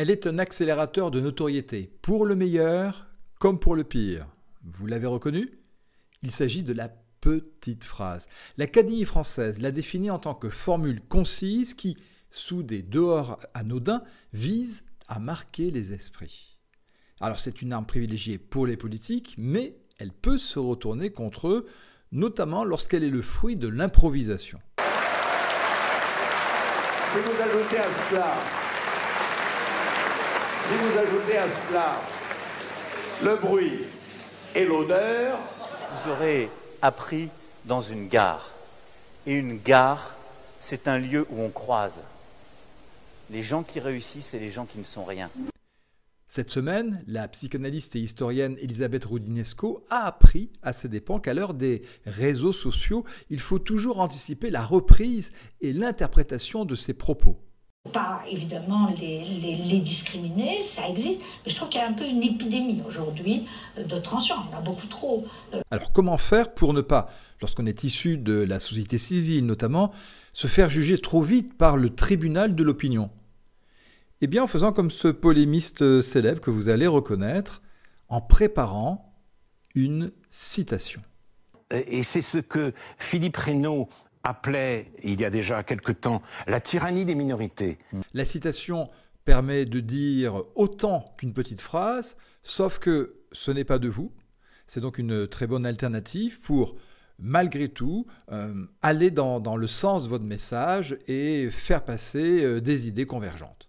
Elle est un accélérateur de notoriété, pour le meilleur comme pour le pire. Vous l'avez reconnu? Il s'agit de la petite phrase. L'Académie française l'a définie en tant que formule concise qui, sous des dehors anodins, vise à marquer les esprits. Alors c'est une arme privilégiée pour les politiques, mais elle peut se retourner contre eux, notamment lorsqu'elle est le fruit de l'improvisation. Si vous ajoutez à si vous ajoutez à cela le bruit et l'odeur, vous aurez appris dans une gare. Et une gare, c'est un lieu où on croise les gens qui réussissent et les gens qui ne sont rien. Cette semaine, la psychanalyste et historienne Elisabeth Roudinesco a appris à ses dépens qu'à l'heure des réseaux sociaux, il faut toujours anticiper la reprise et l'interprétation de ses propos. Pas évidemment les, discriminer, ça existe, mais je trouve qu'il y a un peu une épidémie aujourd'hui de tension, il y en a beaucoup trop. Alors comment faire pour ne pas, lorsqu'on est issu de la société civile notamment, se faire juger trop vite par le tribunal de l'opinion? Eh bien, en faisant comme ce polémiste célèbre que vous allez reconnaître, en préparant une citation. Et c'est ce que Philippe Reynaud appelait, il y a déjà quelque temps, la tyrannie des minorités. La citation permet de dire autant qu'une petite phrase, sauf que ce n'est pas de vous. C'est donc une très bonne alternative pour, malgré tout, euh, aller dans, dans, le sens de votre message et faire passer euh, des idées convergentes.